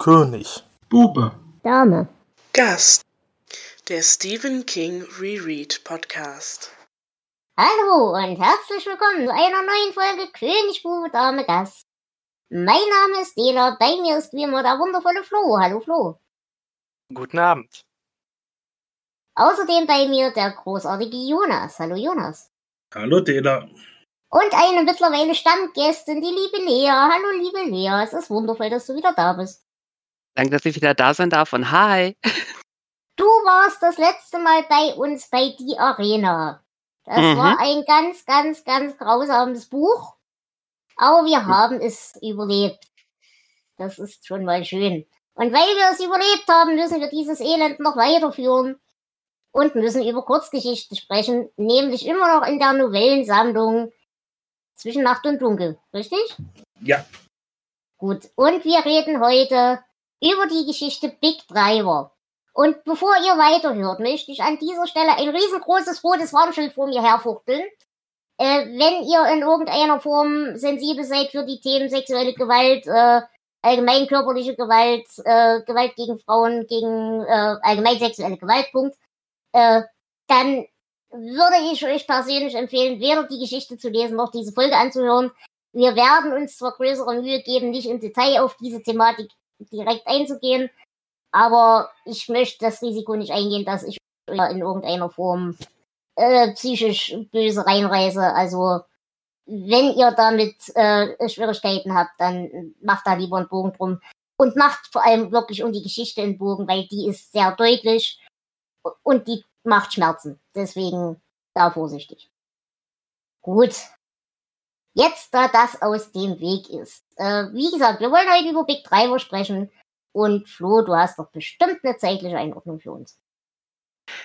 König. Bube. Dame. Gast. Der Stephen King Reread Podcast. Hallo und herzlich willkommen zu einer neuen Folge König, Bube, Dame, Gast. Mein Name ist Dela, bei mir ist wie immer der wundervolle Flo. Hallo Flo. Guten Abend. Außerdem bei mir der großartige Jonas. Hallo Jonas. Hallo Dela. Und eine mittlerweile Stammgästin, die liebe Lea. Hallo liebe Lea, es ist wundervoll, dass du wieder da bist. Danke, dass ich wieder da sein darf und hi. Du warst das letzte Mal bei uns bei Die Arena. Das Mhm. war ein ganz, ganz, ganz grausames Buch. Aber wir haben es überlebt. Das ist schon mal schön. Und weil wir es überlebt haben, müssen wir dieses Elend noch weiterführen und müssen über Kurzgeschichten sprechen, nämlich immer noch in der Novellensammlung zwischen Nacht und Dunkel. Richtig? Ja. Gut. Und wir reden heute über die Geschichte Big Driver. Und bevor ihr weiterhört, möchte ich an dieser Stelle ein riesengroßes rotes Warnschild vor mir herfuchteln. Äh, wenn ihr in irgendeiner Form sensibel seid für die Themen sexuelle Gewalt, äh, allgemein körperliche Gewalt, äh, Gewalt gegen Frauen, gegen äh, allgemein sexuelle Gewalt, Punkt, äh, dann würde ich euch persönlich empfehlen, weder die Geschichte zu lesen noch diese Folge anzuhören. Wir werden uns zwar größere Mühe geben, nicht im Detail auf diese Thematik direkt einzugehen, aber ich möchte das Risiko nicht eingehen, dass ich in irgendeiner Form äh, psychisch böse reinreise. Also wenn ihr damit äh, Schwierigkeiten habt, dann macht da lieber einen Bogen drum und macht vor allem wirklich um die Geschichte einen Bogen, weil die ist sehr deutlich und die macht Schmerzen. Deswegen da vorsichtig. Gut. Jetzt, da das aus dem Weg ist. Äh, wie gesagt, wir wollen heute über Big Driver sprechen. Und Flo, du hast doch bestimmt eine zeitliche Einordnung für uns.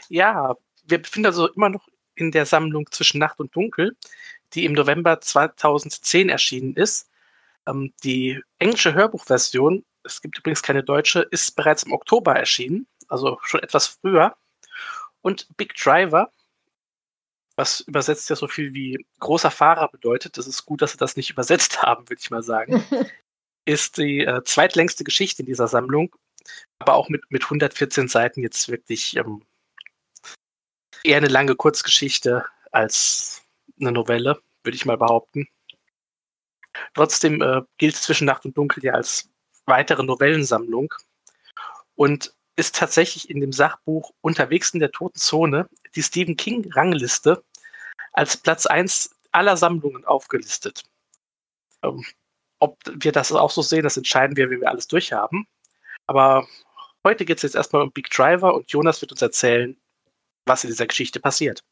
Ja, wir befinden also immer noch in der Sammlung zwischen Nacht und Dunkel, die im November 2010 erschienen ist. Ähm, die englische Hörbuchversion, es gibt übrigens keine deutsche, ist bereits im Oktober erschienen, also schon etwas früher. Und Big Driver, was übersetzt ja so viel wie großer Fahrer bedeutet, das ist gut, dass sie das nicht übersetzt haben, würde ich mal sagen, ist die äh, zweitlängste Geschichte in dieser Sammlung, aber auch mit, mit 114 Seiten jetzt wirklich ähm, eher eine lange Kurzgeschichte als eine Novelle, würde ich mal behaupten. Trotzdem äh, gilt zwischen Nacht und Dunkel ja als weitere Novellensammlung und ist tatsächlich in dem Sachbuch Unterwegs in der toten Zone die Stephen King Rangliste als Platz 1 aller Sammlungen aufgelistet. Ähm, ob wir das auch so sehen, das entscheiden wir, wenn wir alles durchhaben. Aber heute geht es jetzt erstmal um Big Driver und Jonas wird uns erzählen, was in dieser Geschichte passiert.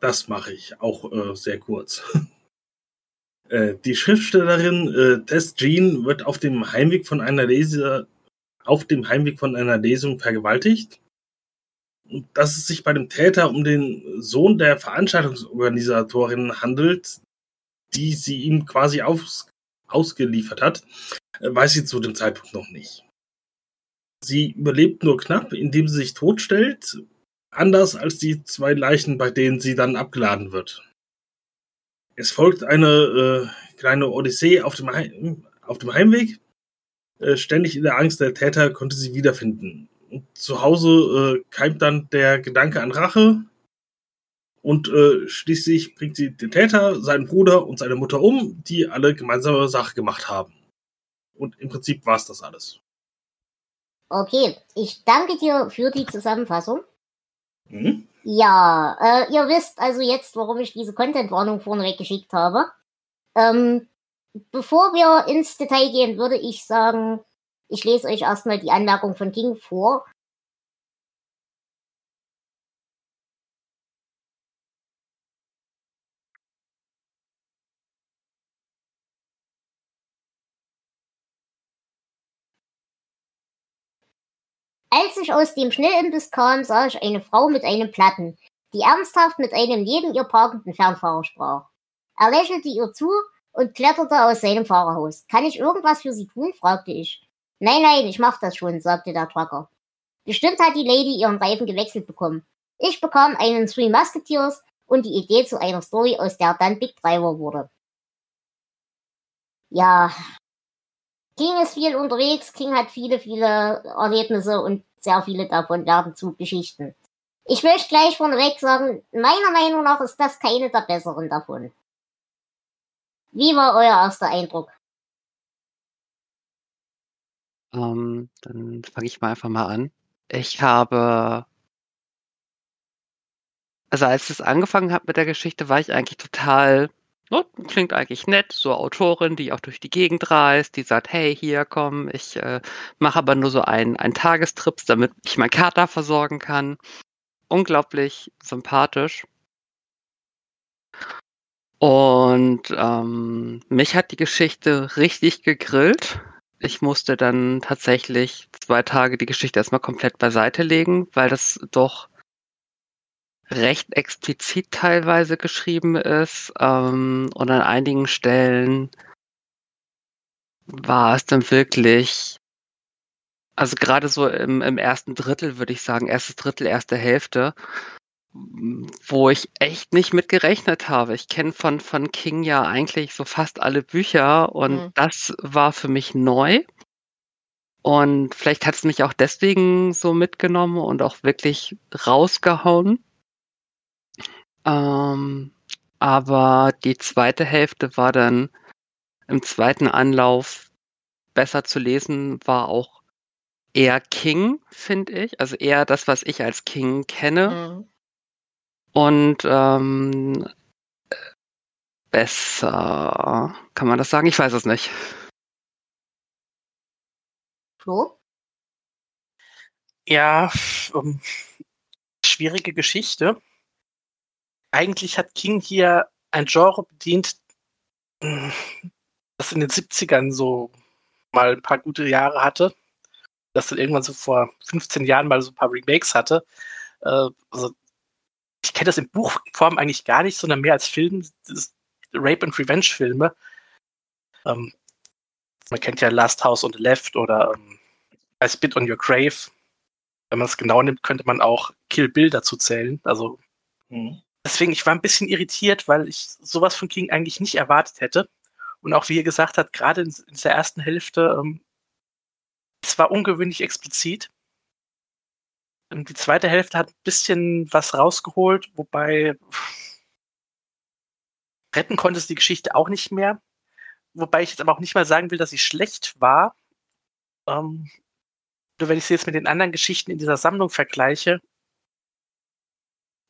Das mache ich auch äh, sehr kurz. äh, die Schriftstellerin äh, Tess Jean wird auf dem Heimweg von einer Lese auf dem Heimweg von einer Lesung vergewaltigt. Dass es sich bei dem Täter um den Sohn der Veranstaltungsorganisatorin handelt, die sie ihm quasi aus, ausgeliefert hat, äh, weiß sie zu dem Zeitpunkt noch nicht. Sie überlebt nur knapp, indem sie sich totstellt, anders als die zwei Leichen, bei denen sie dann abgeladen wird. Es folgt eine äh, kleine Odyssee auf dem, Heim auf dem Heimweg. Äh, ständig in der Angst, der Täter konnte sie wiederfinden. Und zu Hause äh, keimt dann der Gedanke an Rache. Und äh, schließlich bringt sie den Täter, seinen Bruder und seine Mutter um, die alle gemeinsame Sache gemacht haben. Und im Prinzip war es das alles. Okay, ich danke dir für die Zusammenfassung. Mhm. Ja, äh, ihr wisst also jetzt, warum ich diese Content-Warnung vorneweg geschickt habe. Ähm, bevor wir ins Detail gehen, würde ich sagen, ich lese euch erstmal die Anmerkung von King vor. Als ich aus dem Schnellimbiss kam, sah ich eine Frau mit einem Platten, die ernsthaft mit einem neben ihr parkenden Fernfahrer sprach. Er lächelte ihr zu und kletterte aus seinem Fahrerhaus. Kann ich irgendwas für Sie tun? fragte ich. Nein, nein, ich mach das schon, sagte der Trucker. Bestimmt hat die Lady ihren Reifen gewechselt bekommen. Ich bekam einen Three Musketeers und die Idee zu einer Story, aus der dann Big Driver wurde. Ja, King ist viel unterwegs, King hat viele, viele Erlebnisse und sehr viele davon werden zu Geschichten. Ich möchte gleich vorneweg sagen, meiner Meinung nach ist das keine der besseren davon. Wie war euer erster Eindruck? Ähm, dann fange ich mal einfach mal an. Ich habe also als es angefangen hat mit der Geschichte, war ich eigentlich total, oh, klingt eigentlich nett, so Autorin, die auch durch die Gegend reist, die sagt, hey, hier komm, ich äh, mache aber nur so einen, einen Tagestrip, damit ich meinen Kater versorgen kann. Unglaublich sympathisch. Und ähm, mich hat die Geschichte richtig gegrillt. Ich musste dann tatsächlich zwei Tage die Geschichte erstmal komplett beiseite legen, weil das doch recht explizit teilweise geschrieben ist. Ähm, und an einigen Stellen war es dann wirklich, also gerade so im, im ersten Drittel würde ich sagen, erstes Drittel, erste Hälfte, wo ich echt nicht mit gerechnet habe. Ich kenne von, von King ja eigentlich so fast alle Bücher und mhm. das war für mich neu. Und vielleicht hat es mich auch deswegen so mitgenommen und auch wirklich rausgehauen. Ähm, aber die zweite Hälfte war dann im zweiten Anlauf besser zu lesen, war auch eher King, finde ich. Also eher das, was ich als King kenne. Mhm. Und ähm, besser, kann man das sagen? Ich weiß es nicht. Flo? Ja, um, schwierige Geschichte. Eigentlich hat King hier ein Genre bedient, das in den 70ern so mal ein paar gute Jahre hatte. Das dann irgendwann so vor 15 Jahren mal so ein paar Remakes hatte. Äh, also ich kenne das in Buchform eigentlich gar nicht, sondern mehr als Film. Rape and Revenge Filme. Ähm, man kennt ja Last House on the Left oder ähm, I Spit on Your Grave. Wenn man es genau nimmt, könnte man auch Kill Bill dazu zählen. Also mhm. deswegen, ich war ein bisschen irritiert, weil ich sowas von King eigentlich nicht erwartet hätte. Und auch wie er gesagt hat, gerade in, in der ersten Hälfte, ähm, es war ungewöhnlich explizit. Und die zweite Hälfte hat ein bisschen was rausgeholt, wobei retten konnte es die Geschichte auch nicht mehr. Wobei ich jetzt aber auch nicht mal sagen will, dass sie schlecht war. Ähm, nur wenn ich sie jetzt mit den anderen Geschichten in dieser Sammlung vergleiche,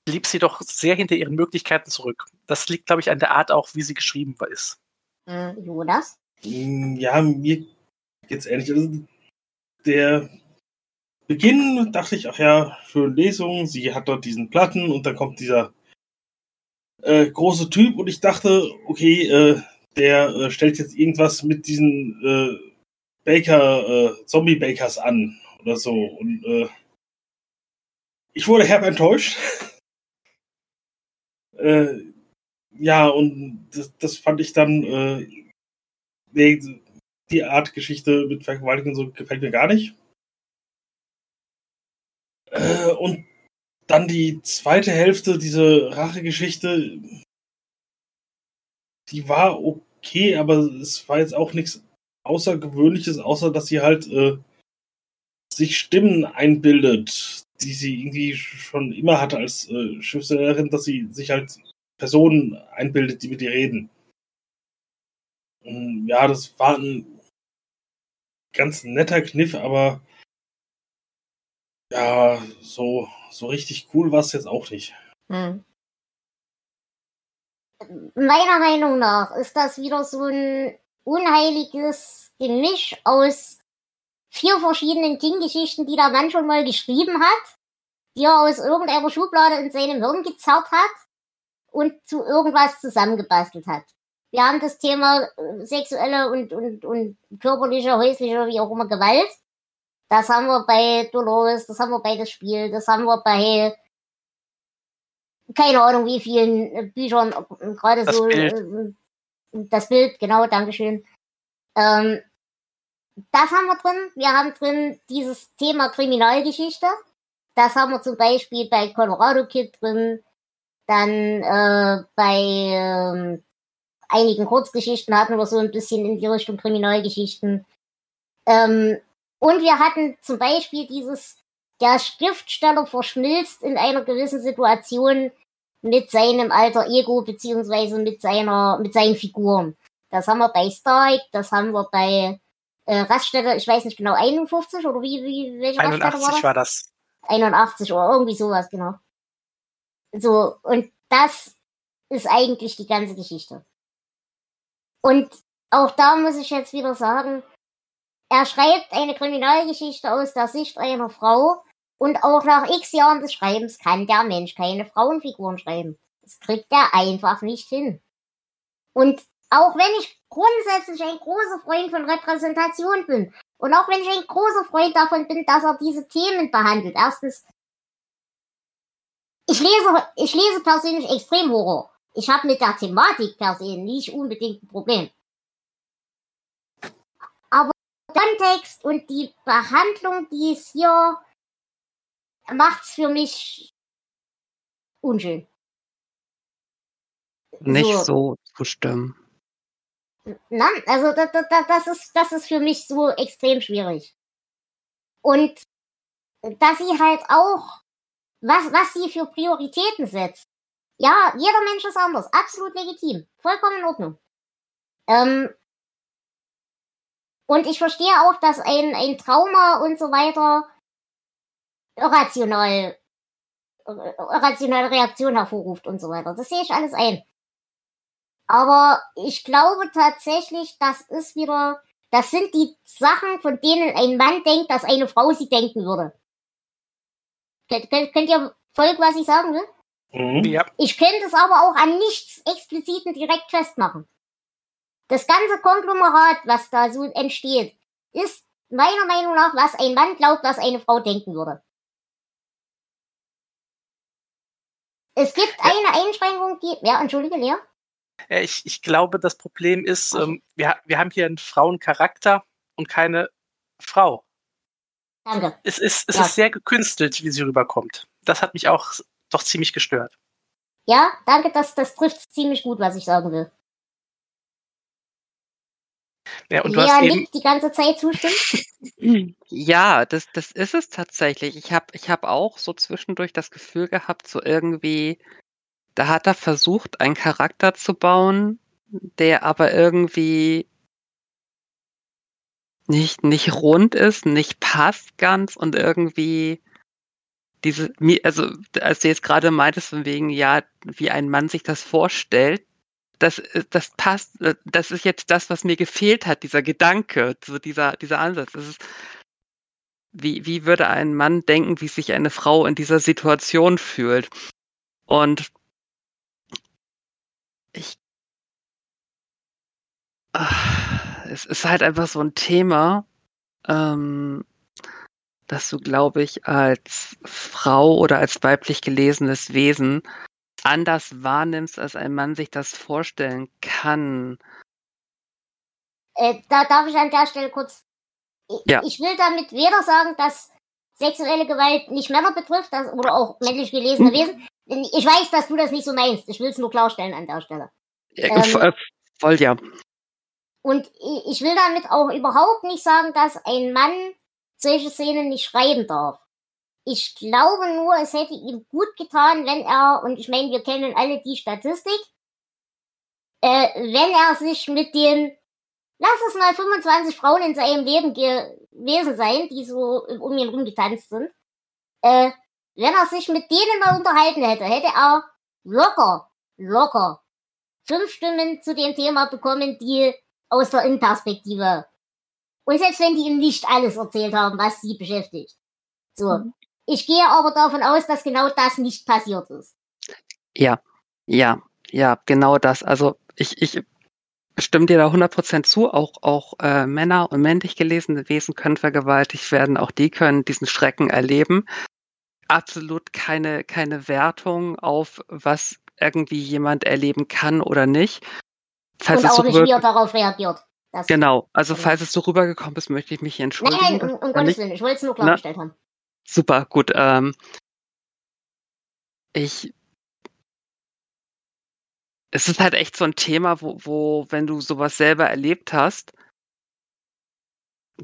blieb sie doch sehr hinter ihren Möglichkeiten zurück. Das liegt, glaube ich, an der Art auch, wie sie geschrieben ist. Hm, Jonas? Ja, mir geht's ähnlich. Also der Beginn dachte ich, ach ja, schöne Lesung, sie hat dort diesen Platten und dann kommt dieser äh, große Typ und ich dachte, okay, äh, der äh, stellt jetzt irgendwas mit diesen äh, Baker, äh, Zombie-Bakers an oder so. Und äh, ich wurde herb enttäuscht. äh, ja, und das, das fand ich dann, äh, die Art Geschichte mit Vergewaltigung so gefällt mir gar nicht. Äh, und dann die zweite Hälfte, diese Rachegeschichte, die war okay, aber es war jetzt auch nichts Außergewöhnliches, außer dass sie halt äh, sich Stimmen einbildet, die sie irgendwie schon immer hatte als äh, Schriftstellerin, dass sie sich halt Personen einbildet, die mit ihr reden. Und ja, das war ein ganz netter Kniff, aber ja, so, so richtig cool war es jetzt auch nicht. Hm. Meiner Meinung nach ist das wieder so ein unheiliges Gemisch aus vier verschiedenen King-Geschichten, die der Mann schon mal geschrieben hat, die er aus irgendeiner Schublade in seinem Hirn gezerrt hat und zu irgendwas zusammengebastelt hat. Wir haben das Thema äh, sexuelle und, und, und körperliche, häusliche, wie auch immer Gewalt. Das haben wir bei Dolores, das haben wir bei das Spiel, das haben wir bei keine Ahnung wie vielen äh, Büchern, gerade so Bild. Äh, das Bild, genau, Dankeschön. Ähm, das haben wir drin. Wir haben drin dieses Thema Kriminalgeschichte. Das haben wir zum Beispiel bei Colorado Kid drin. Dann äh, bei äh, einigen Kurzgeschichten hatten wir so ein bisschen in die Richtung Kriminalgeschichten. Ähm, und wir hatten zum Beispiel dieses, der Schriftsteller verschmilzt in einer gewissen Situation mit seinem alter Ego beziehungsweise mit seiner, mit seinen Figuren. Das haben wir bei Stark, das haben wir bei äh, Raststätte, ich weiß nicht genau, 51 oder wie, wie welche 81 Raststätte war das? 81 oder irgendwie sowas, genau. So, und das ist eigentlich die ganze Geschichte. Und auch da muss ich jetzt wieder sagen, er schreibt eine Kriminalgeschichte aus der Sicht einer Frau und auch nach x Jahren des Schreibens kann der Mensch keine Frauenfiguren schreiben. Das kriegt er einfach nicht hin. Und auch wenn ich grundsätzlich ein großer Freund von Repräsentation bin und auch wenn ich ein großer Freund davon bin, dass er diese Themen behandelt. Erstens, ich lese, ich lese persönlich Extremhorror. Ich habe mit der Thematik per se nicht unbedingt ein Problem. Kontext und die Behandlung, die es hier macht's für mich unschön. Nicht so zustimmen. Nein, also das, das, das, ist, das ist für mich so extrem schwierig. Und dass sie halt auch, was, was sie für Prioritäten setzt. Ja, jeder Mensch ist anders, absolut legitim, vollkommen in Ordnung. Ähm, und ich verstehe auch, dass ein, ein Trauma und so weiter irrational, irrationale Reaktion hervorruft und so weiter. Das sehe ich alles ein. Aber ich glaube tatsächlich, das ist wieder, das sind die Sachen, von denen ein Mann denkt, dass eine Frau sie denken würde. Könnt, könnt, könnt ihr folgen, was ich sagen will? Mhm. Ja. Ich könnte es aber auch an nichts Expliziten direkt festmachen. Das ganze Konglomerat, was da so entsteht, ist meiner Meinung nach, was ein Mann glaubt, was eine Frau denken würde. Es gibt eine Einschränkung, die, ja, entschuldige, Lea. Äh, Ich, ich glaube, das Problem ist, ähm, wir, wir haben hier einen Frauencharakter und keine Frau. Danke. Es ist, es Ja. ist sehr gekünstelt, wie sie rüberkommt. Das hat mich auch doch ziemlich gestört. Ja, danke, das, das trifft ziemlich gut, was ich sagen will. Ja, und du Lea hast eben, nickt die ganze Zeit zustimmt. Ja, das, das ist es tatsächlich. Ich habe ich hab auch so zwischendurch das Gefühl gehabt, so irgendwie, da hat er versucht, einen Charakter zu bauen, der aber irgendwie nicht, nicht rund ist, nicht passt ganz und irgendwie diese, also als du jetzt gerade meintest, von wegen, ja, wie ein Mann sich das vorstellt, das, äh, das passt, äh, das ist jetzt das, was mir gefehlt hat, dieser Gedanke, so dieser, dieser Ansatz. Ist, wie, wie würde ein Mann denken, wie sich eine Frau in dieser Situation fühlt? Und ich, Ah, es ist halt einfach so ein Thema, ähm, dass du, glaube ich, als Frau oder als weiblich gelesenes Wesen anders wahrnimmst, als ein Mann sich das vorstellen kann. Äh, da darf ich an der Stelle kurz. Ich, Ja. ich will damit weder sagen, dass sexuelle Gewalt nicht Männer betrifft das, oder auch männlich gelesene Wesen. Ich weiß, dass du das nicht so meinst. Ich will es nur klarstellen an der Stelle. Ja, Ähm, vo- äh, voll ja. Und ich will damit auch überhaupt nicht sagen, dass ein Mann solche Szenen nicht schreiben darf. Ich glaube nur, es hätte ihm gut getan, wenn er, und ich meine, wir kennen alle die Statistik, äh, wenn er sich mit den, lass es mal 25 Frauen in seinem Leben gewesen sein, die so um ihn rumgetanzt sind, äh, wenn er sich mit denen mal unterhalten hätte, hätte er locker, locker fünf Stimmen zu dem Thema bekommen, die aus der Innenperspektive. Und selbst wenn die ihm nicht alles erzählt haben, was sie beschäftigt. So. Ich gehe aber davon aus, dass genau das nicht passiert ist. Ja, ja, ja, genau das. Also ich, ich stimme dir da 100% zu. Auch, auch äh, Männer und männlich gelesene Wesen können vergewaltigt werden. Auch die können diesen Schrecken erleben. Absolut keine, keine Wertung auf, was irgendwie jemand erleben kann oder nicht. Falls und auch so nicht, wie er darauf reagiert. Genau, also Genau. falls es so rübergekommen ist, möchte ich mich Nein, entschuldigen. nein, Das um, um Gottes Willen. Ich wollte es nur klargestellt haben. Super, gut. Ähm, ich. Es ist halt echt so ein Thema, wo, wo, wenn du sowas selber erlebt hast,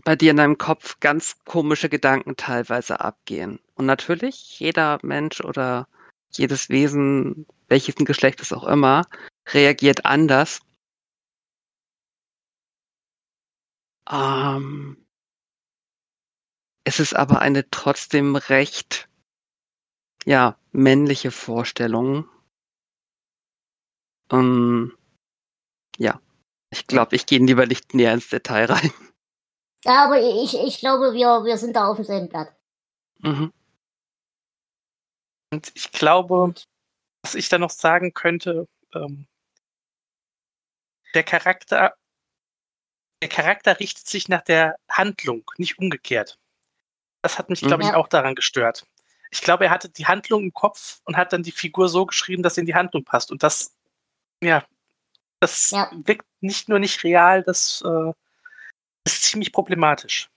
bei dir in deinem Kopf ganz komische Gedanken teilweise abgehen. Und natürlich, jeder Mensch oder jedes Wesen, welches ein Geschlecht es auch immer, reagiert anders. Ähm, es ist aber eine trotzdem recht, ja, männliche Vorstellung. Ähm, ja, ich glaube, ich gehe lieber nicht näher ins Detail rein. Ja, aber ich, ich glaube, wir, wir sind da auf demselben Blatt. Mhm. Und ich glaube, was ich da noch sagen könnte, ähm, der Charakter, der Charakter richtet sich nach der Handlung, nicht umgekehrt. Das hat mich, glaube ich, Mhm. auch daran gestört. Ich glaube, er hatte die Handlung im Kopf und hat dann die Figur so geschrieben, dass sie in die Handlung passt. Und das, ja, das Ja. wirkt nicht nur nicht real, das äh, ist ziemlich problematisch.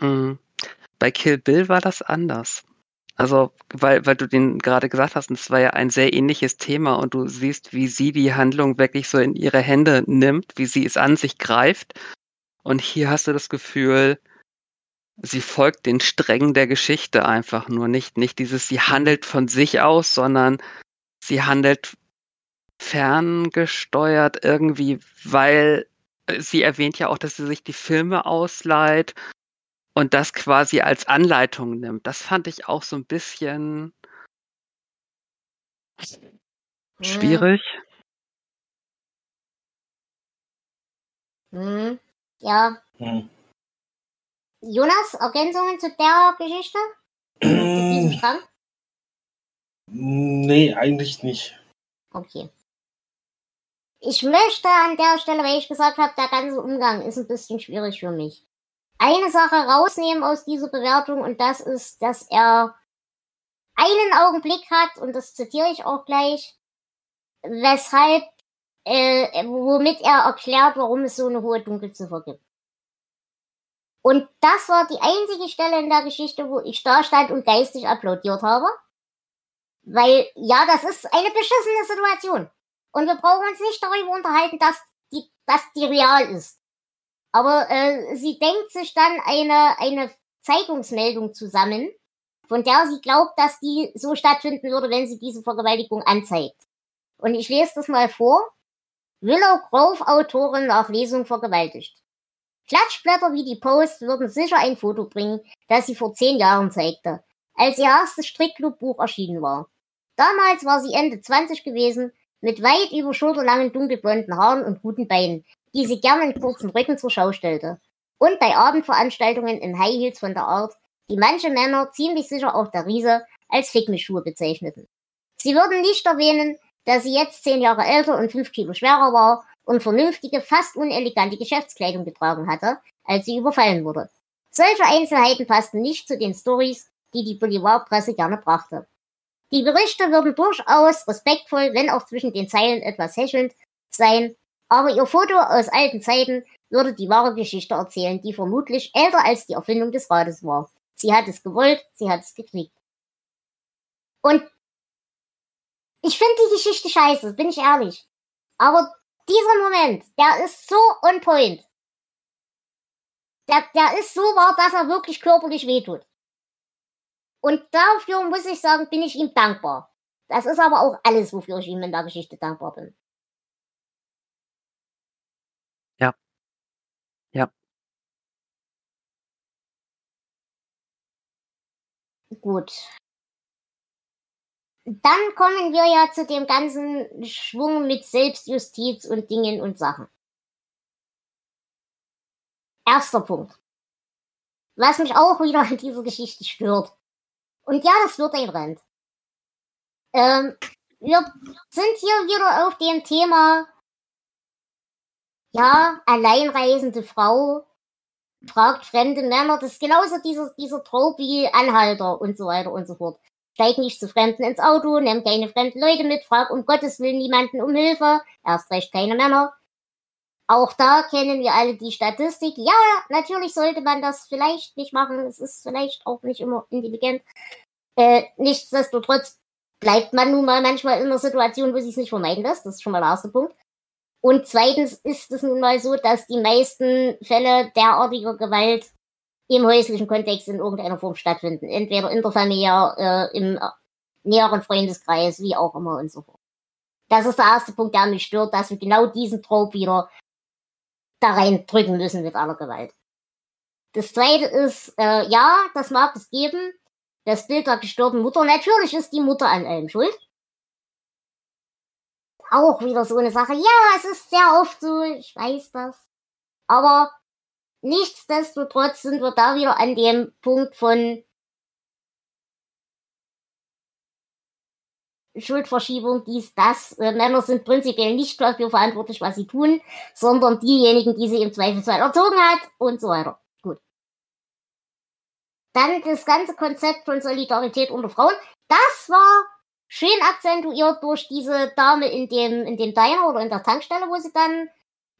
Mhm. Bei Kill Bill war das anders. Also, weil, weil du den gerade gesagt hast, und es war ja ein sehr ähnliches Thema und du siehst, wie sie die Handlung wirklich so in ihre Hände nimmt, wie sie es an sich greift. Und hier hast du das Gefühl, sie folgt den Strängen der Geschichte einfach nur nicht, nicht dieses, sie handelt von sich aus, sondern sie handelt ferngesteuert irgendwie, weil äh, sie erwähnt ja auch, dass sie sich die Filme ausleiht und das quasi als Anleitung nimmt. Das fand ich auch so ein bisschen schwierig. Mhm. Ja. Hm. Jonas, Ergänzungen zu der Geschichte? Zu diesem Strang? Nee, eigentlich nicht. Okay. Ich möchte an der Stelle, weil ich gesagt habe, der ganze Umgang ist ein bisschen schwierig für mich. Eine Sache rausnehmen aus dieser Bewertung und das ist, dass er einen Augenblick hat, und das zitiere ich auch gleich, weshalb, äh, womit er erklärt, warum es so eine hohe Dunkelziffer gibt. Und das war die einzige Stelle in der Geschichte, wo ich da stand und geistig applaudiert habe. Weil, ja, das ist eine beschissene Situation. Und wir brauchen uns nicht darüber unterhalten, dass die, dass die real ist. Aber äh, sie denkt sich dann eine, eine Zeitungsmeldung zusammen, von der sie glaubt, dass die so stattfinden würde, wenn sie diese Vergewaltigung anzeigt. Und ich lese das mal vor. Willow Grove Autorin nach Lesung vergewaltigt. Klatschblätter wie die Post würden sicher ein Foto bringen, das sie vor zehn Jahren zeigte, als ihr erstes Strickclub-Buch erschienen war. Damals war sie Ende 20 gewesen, mit weit über schulterlangen dunkelblonden Haaren und guten Beinen, die sie gern in kurzen Rücken zur Schau stellte. Und bei Abendveranstaltungen in High Heels von der Art, die manche Männer, ziemlich sicher auch der Riese, als Fickmischschuhe bezeichneten. Sie würden nicht erwähnen, dass sie jetzt zehn Jahre älter und fünf Kilo schwerer war und vernünftige, fast unelegante Geschäftskleidung getragen hatte, als sie überfallen wurde. Solche Einzelheiten passten nicht zu den Stories, die die Boulevardpresse gerne brachte. Die Berichte würden durchaus respektvoll, wenn auch zwischen den Zeilen etwas hechelnd, sein, aber ihr Foto aus alten Zeiten würde die wahre Geschichte erzählen, die vermutlich älter als die Erfindung des Rades war. Sie hat es gewollt, sie hat es gekriegt. Und ich finde die Geschichte scheiße, bin ich ehrlich. Aber dieser Moment, der ist so on point. Der, der ist so wahr, dass er wirklich körperlich wehtut. Und dafür muss ich sagen, bin ich ihm dankbar. Das ist aber auch alles, wofür ich ihm in der Geschichte dankbar bin. Ja. Ja. Gut. Dann kommen wir ja zu dem ganzen Schwung mit Selbstjustiz und Dingen und Sachen. Erster Punkt. Was mich auch wieder an dieser Geschichte stört. Und ja, das wird ein Rand. Ähm, wir sind hier wieder auf dem Thema, ja, alleinreisende Frau fragt fremde Männer. Das ist genauso dieser, dieser Trope wie Anhalter und so weiter und so fort. Steig nicht zu Fremden ins Auto, nimm keine fremden Leute mit, frag um Gottes Willen niemanden um Hilfe, erst recht keine Männer. Auch da kennen wir alle die Statistik. Ja, natürlich sollte man das vielleicht nicht machen. Es ist vielleicht auch nicht immer intelligent. Äh, nichtsdestotrotz bleibt man nun mal manchmal in einer Situation, wo sie es nicht vermeiden lässt. Das ist schon mal der erste Punkt. Und zweitens ist es nun mal so, dass die meisten Fälle derartiger Gewalt im häuslichen Kontext in irgendeiner Form stattfinden. Entweder in der Familie, äh, im näheren Freundeskreis, wie auch immer und so fort. Das ist der erste Punkt, der mich stört, dass wir genau diesen Trope wieder da reindrücken müssen mit aller Gewalt. Das zweite ist, äh, ja, das mag es geben. Das Bild der gestorbenen Mutter. Natürlich ist die Mutter an allem schuld auch wieder so eine Sache. Ja, es ist sehr oft so, ich weiß das. Aber nichtsdestotrotz sind wir da wieder an dem Punkt von Schuldverschiebung, dies, das. Äh, Männer sind prinzipiell nicht dafür verantwortlich, was sie tun, sondern diejenigen, die sie im Zweifelsfall erzogen hat und so weiter. Gut. Dann das ganze Konzept von Solidarität unter Frauen. Das war schön akzentuiert durch diese Dame in dem, in dem Diner oder in der Tankstelle, wo sie dann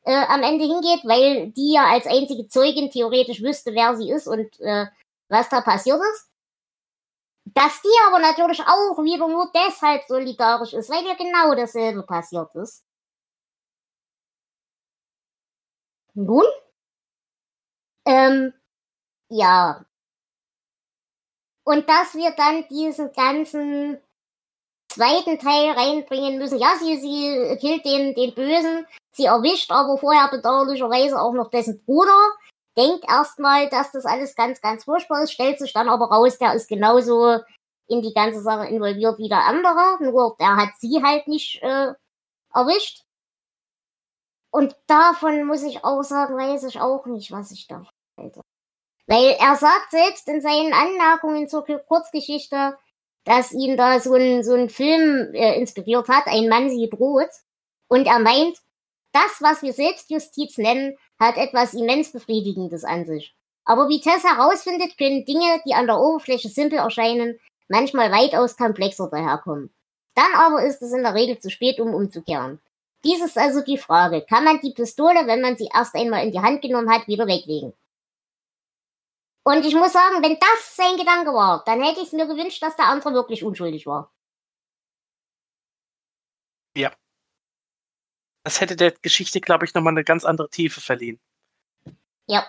äh, am Ende hingeht, weil die ja als einzige Zeugin theoretisch wüsste, wer sie ist und äh, was da passiert ist. Dass die aber natürlich auch wieder nur deshalb solidarisch ist, weil ja genau dasselbe passiert ist. Nun? Ähm, ja. Und dass wir dann diesen ganzen zweiten Teil reinbringen müssen. Ja, sie, sie killt den, den Bösen, sie erwischt aber vorher bedauerlicherweise auch noch dessen Bruder, denkt erstmal, dass das alles ganz, ganz furchtbar ist, stellt sich dann aber raus, der ist genauso in die ganze Sache involviert wie der andere, nur der hat sie halt nicht äh, erwischt. Und davon muss ich auch sagen, weiß ich auch nicht, was ich da halte. Weil er sagt selbst in seinen Anmerkungen zur Kurzgeschichte, dass ihn da so ein, so ein Film äh, inspiriert hat, Ein Mann sie droht. Und er meint, das, was wir Selbstjustiz nennen, hat etwas immens Befriedigendes an sich. Aber wie Tess herausfindet, können Dinge, die an der Oberfläche simpel erscheinen, manchmal weitaus komplexer daherkommen. Dann aber ist es in der Regel zu spät, um umzukehren. Dies ist also die Frage, kann man die Pistole, wenn man sie erst einmal in die Hand genommen hat, wieder weglegen? Und ich muss sagen, wenn das sein Gedanke war, dann hätte ich es mir gewünscht, dass der andere wirklich unschuldig war. Ja. Das hätte der Geschichte, glaube ich, nochmal eine ganz andere Tiefe verliehen. Ja.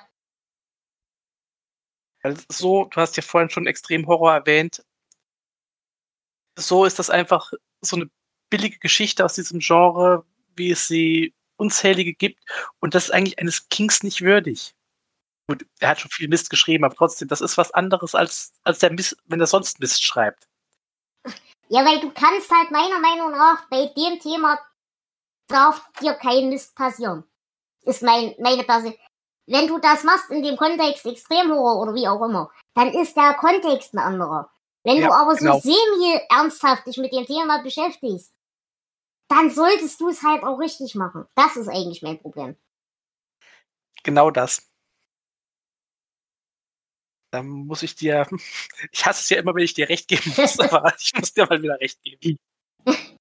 Also so, du hast ja vorhin schon extrem Horror erwähnt. So ist das einfach so eine billige Geschichte aus diesem Genre, wie es sie unzählige gibt. Und das ist eigentlich eines Kings nicht würdig. Gut, er hat schon viel Mist geschrieben, aber trotzdem, das ist was anderes als, als der Mist, wenn er sonst Mist schreibt. Ja, weil du kannst halt meiner Meinung nach bei dem Thema darf dir kein Mist passieren. Ist mein, meine Person. Wenn du das machst in dem Kontext Extremhorror oder wie auch immer, dann ist der Kontext ein anderer. Wenn ja, du aber genau. so semi-ernsthaft dich mit dem Thema beschäftigst, dann solltest du es halt auch richtig machen. Das ist eigentlich mein Problem. Genau das da muss ich dir, ich hasse es ja immer, wenn ich dir recht geben muss, aber ich muss dir mal wieder recht geben.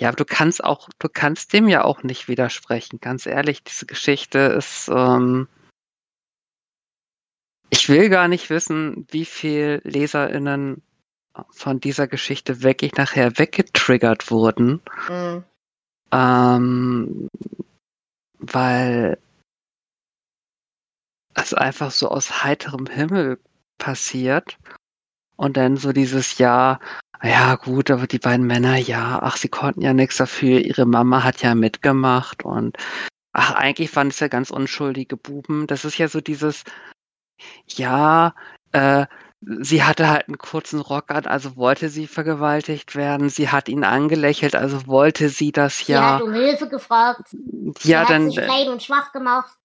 Ja, aber du kannst auch, du kannst dem ja auch nicht widersprechen. Ganz ehrlich, diese Geschichte ist, ähm, ich will gar nicht wissen, wie viel LeserInnen von dieser Geschichte wirklich nachher weggetriggert wurden. Mhm. Ähm, weil es einfach so aus heiterem Himmel passiert. Und dann so dieses Jahr, ja gut, aber die beiden Männer, ja, ach, sie konnten ja nichts dafür, ihre Mama hat ja mitgemacht und ach, eigentlich waren es ja ganz unschuldige Buben. Das ist ja so dieses, ja, äh, sie hatte halt einen kurzen Rock an, also wollte sie vergewaltigt werden. Sie hat ihn angelächelt, also wollte sie das ja. Sie hat um Hilfe gefragt. Sie ja, hat dann, sich klein und schwach gemacht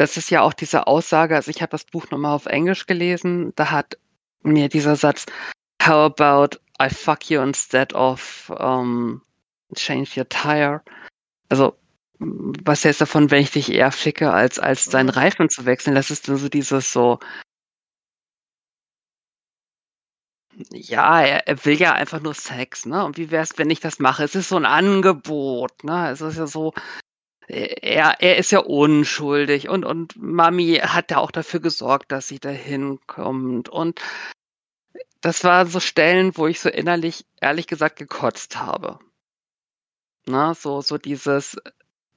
das ist ja auch diese Aussage, also ich habe das Buch nochmal auf Englisch gelesen, da hat mir dieser Satz, how about I fuck you instead of um, change your tire? Also, was heißt davon, wenn ich dich eher ficke, als, als deinen mhm. Reifen zu wechseln? Das ist dann so dieses so, ja, er, er, will ja einfach nur Sex, ne? Und wie wäre es, wenn ich das mache? Es ist so ein Angebot, ne? Es ist ja so, er, er ist ja unschuldig und, und Mami hat ja auch dafür gesorgt, dass sie da hinkommt. Und das war so Stellen, wo ich so innerlich, ehrlich gesagt, gekotzt habe. Na, so, so dieses,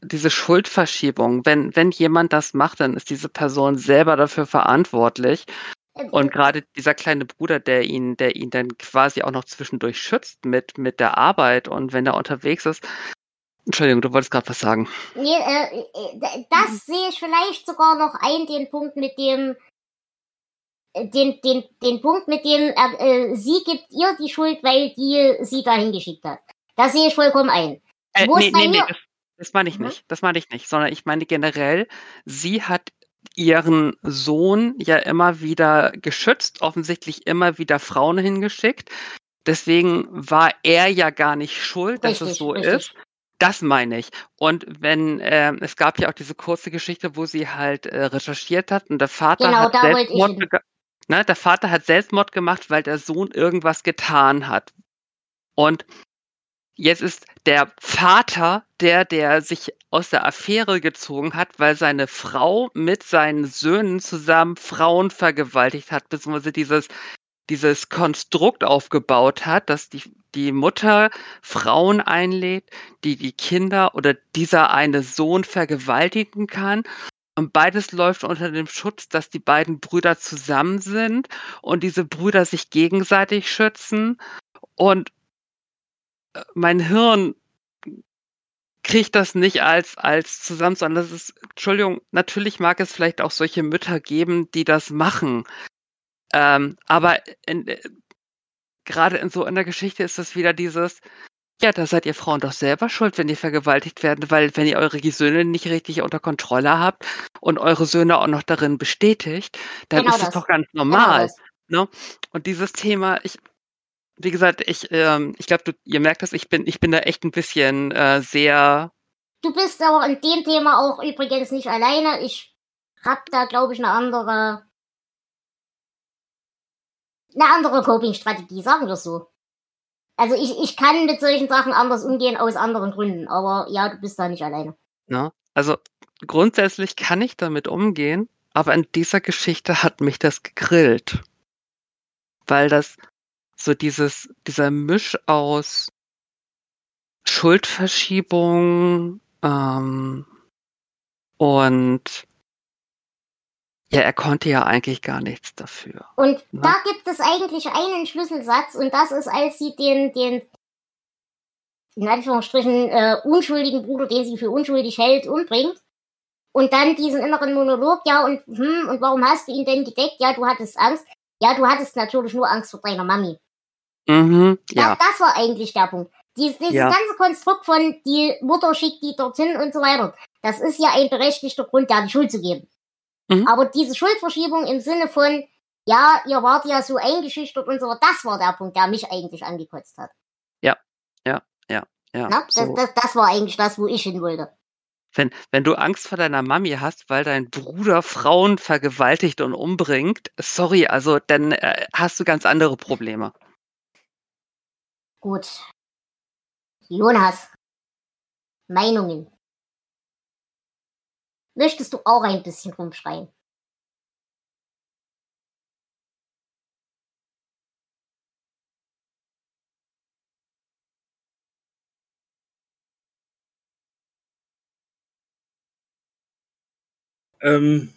diese Schuldverschiebung. Wenn, wenn jemand das macht, dann ist diese Person selber dafür verantwortlich. Und gerade dieser kleine Bruder, der ihn, der ihn dann quasi auch noch zwischendurch schützt mit, mit der Arbeit und wenn er unterwegs ist. Entschuldigung, du wolltest gerade was sagen. Nee, äh, äh, das sehe ich vielleicht sogar noch ein, den Punkt mit dem, äh, den, den, den Punkt mit dem, er, äh, sie gibt ihr die Schuld, weil die sie dahin geschickt hat. Das sehe ich vollkommen ein. Äh, Wo nee, nee, nee, das, das meine ich Mhm. nicht. Das meine ich nicht, sondern ich meine generell, sie hat ihren Sohn ja immer wieder geschützt, offensichtlich immer wieder Frauen hingeschickt. Deswegen war er ja gar nicht schuld, dass es Richtig, so richtig. ist. Das meine ich. Und wenn, ähm, es gab ja auch diese kurze Geschichte, wo sie halt äh, recherchiert hat und der Vater Genau, hat Selbstmord ne, der Vater hat Selbstmord gemacht, weil der Sohn irgendwas getan hat. Und jetzt ist der Vater der, der sich aus der Affäre gezogen hat, weil seine Frau mit seinen Söhnen zusammen Frauen vergewaltigt hat, beziehungsweise dieses, dieses Konstrukt aufgebaut hat, dass die, die Mutter Frauen einlädt, die die Kinder oder dieser eine Sohn vergewaltigen kann. Und beides läuft unter dem Schutz, dass die beiden Brüder zusammen sind und diese Brüder sich gegenseitig schützen. Und äh, mein Hirn kriegt das nicht als, als zusammen, sondern das ist, Entschuldigung, natürlich mag es vielleicht auch solche Mütter geben, die das machen. Ähm, aber in, äh, gerade in so einer Geschichte ist das wieder dieses, ja, da seid ihr Frauen doch selber schuld, wenn ihr vergewaltigt werdet, weil wenn ihr eure Söhne nicht richtig unter Kontrolle habt und eure Söhne auch noch darin bestätigt, dann Genau ist es das. doch ganz Genau normal. das. Und dieses Thema, ich, wie gesagt, ich, ähm, ich glaube, ihr merkt das, ich bin, ich bin da echt ein bisschen äh, sehr, Du bist aber in dem Thema auch übrigens nicht alleine. Ich hab da, glaube ich, eine andere, eine andere Coping-Strategie, sagen wir so. Also ich, ich kann mit solchen Sachen anders umgehen aus anderen Gründen, aber ja, du bist da nicht alleine. ne? Also grundsätzlich kann ich damit umgehen, aber in dieser Geschichte hat mich das gegrillt. Weil das so dieses, dieser Misch aus Schuldverschiebung ähm, und ja, er konnte ja eigentlich gar nichts dafür. Und Ja. da gibt es eigentlich einen Schlüsselsatz und das ist, als sie den, den in Anführungsstrichen äh, unschuldigen Bruder, den sie für unschuldig hält, umbringt. Und dann diesen inneren Monolog, ja, und hm, und warum hast du ihn denn gedeckt? Ja, du hattest Angst. Ja, du hattest natürlich nur Angst vor deiner Mami. Mhm, ja, Das war eigentlich der Punkt. Dies, dieses Ja. ganze Konstrukt von die Mutter schickt die dorthin und so weiter, das ist ja ein berechtigter Grund, da die Schuld zu geben. Mhm. Aber diese Schuldverschiebung im Sinne von, ja, ihr wart ja so eingeschüchtert und so, das war der Punkt, der mich eigentlich angekotzt hat. ja. Na? Das, so. das, das war eigentlich das, wo ich hin wollte. Wenn, wenn du Angst vor deiner Mami hast, weil dein Bruder Frauen vergewaltigt und umbringt, sorry, also dann äh, hast du ganz andere Probleme. Gut. Jonas. Meinungen. Möchtest du auch ein bisschen rumschreien? Ähm,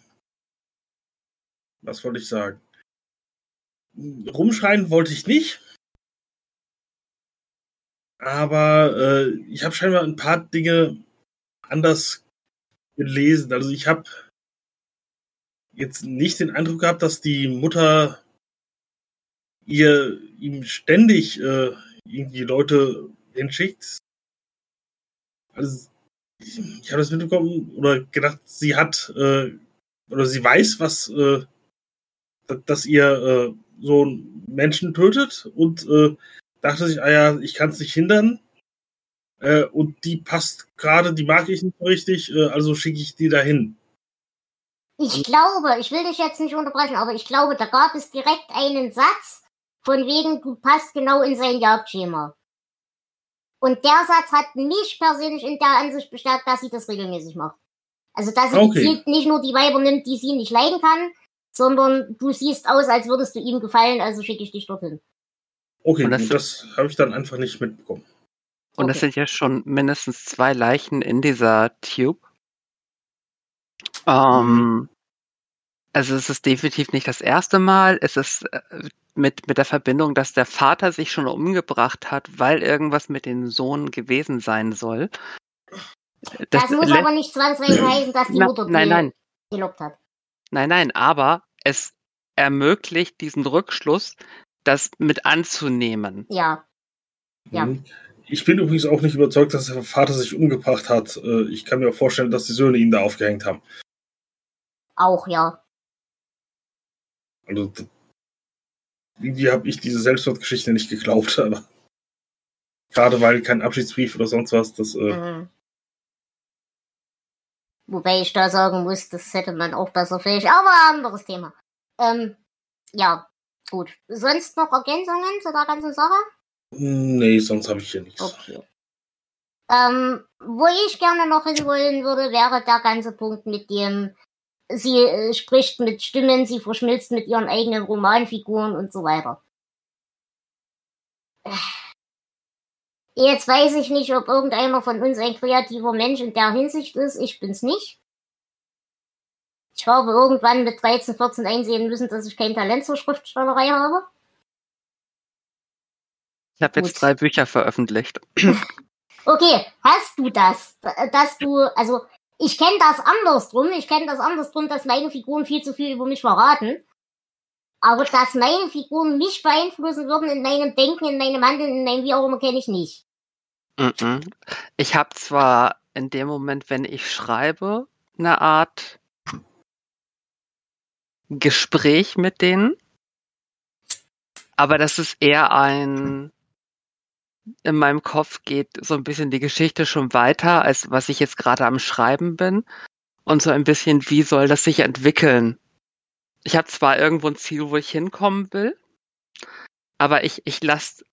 was wollte ich sagen? Rumschreien wollte ich nicht. Aber äh, ich habe scheinbar ein paar Dinge anders gelesen. Also ich habe jetzt nicht den Eindruck gehabt, dass die Mutter ihr ihm ständig äh, irgendwie Leute hinschickt. Also ich, ich habe das mitbekommen oder gedacht, sie hat äh, oder sie weiß, was äh, dass- ihr äh, so ein Menschen tötet und äh, dachte sich, ah ja, ich kann es nicht hindern. Äh, und die passt gerade, die mag ich nicht so richtig, äh, also schicke ich die dahin. Ich glaube, ich will dich jetzt nicht unterbrechen, aber ich glaube, da gab es direkt einen Satz von wegen, du passt genau in sein Jagdschema. Und der Satz hat mich persönlich in der Ansicht bestärkt, dass sie das regelmäßig macht. Also, dass sie Okay. nicht nur die Weiber nimmt, die sie nicht leiden kann, sondern du siehst aus, als würdest du ihm gefallen, also schicke ich dich dorthin. Okay, Und das- das habe ich dann einfach nicht mitbekommen. Und es Okay. sind ja schon mindestens zwei Leichen in dieser Tube. Ähm, also es ist definitiv nicht das erste Mal. Es ist äh, mit, mit der Verbindung, dass der Vater sich schon umgebracht hat, weil irgendwas mit dem Sohn gewesen sein soll. Das, muss lä- aber nicht zwangsweise heißen, dass die Mutter nein, nein, gelobt hat. nein, nein, aber es ermöglicht diesen Rückschluss, das mit anzunehmen. Ja. Ja. Ich bin übrigens auch nicht überzeugt, dass der Vater sich umgebracht hat. Äh, Ich kann mir auch vorstellen, dass die Söhne ihn da aufgehängt haben. Auch, ja. Also, irgendwie habe ich diese Selbstmordgeschichte nicht geglaubt, aber gerade weil kein Abschiedsbrief oder sonst was, das, äh, Mhm. Wobei ich da sagen muss, das hätte man auch besser fähig, aber anderes Thema. Ähm, ja, gut. Sonst noch Ergänzungen zu der ganzen Sache? Nee, sonst habe ich hier nichts. Okay. Ähm, wo ich gerne noch hinwollen würde, wäre der ganze Punkt mit dem, sie äh, spricht mit Stimmen, sie verschmilzt mit ihren eigenen Romanfiguren und so weiter. Äh. Jetzt weiß ich nicht, ob irgendeiner von uns ein kreativer Mensch in der Hinsicht ist. Ich bin's nicht. Ich habe irgendwann mit 13, 14 einsehen müssen, dass ich kein Talent zur Schriftstellerei habe. Ich habe jetzt drei Bücher veröffentlicht. Okay, hast du das? Dass du, also, ich kenne das andersrum. Ich kenne das andersrum, dass meine Figuren viel zu viel über mich verraten. Aber dass meine Figuren mich beeinflussen würden in meinem Denken, in meinem Handeln, in meinem wie auch immer, kenne ich nicht. Mhm. Ich habe zwar in dem Moment, wenn ich schreibe, eine Art Gespräch mit denen, aber das ist eher ein, in meinem Kopf geht so ein bisschen die Geschichte schon weiter, als was ich jetzt gerade am Schreiben bin. Und so ein bisschen, wie soll das sich entwickeln? Ich habe zwar irgendwo ein Ziel, wo ich hinkommen will, aber ich, ich lasse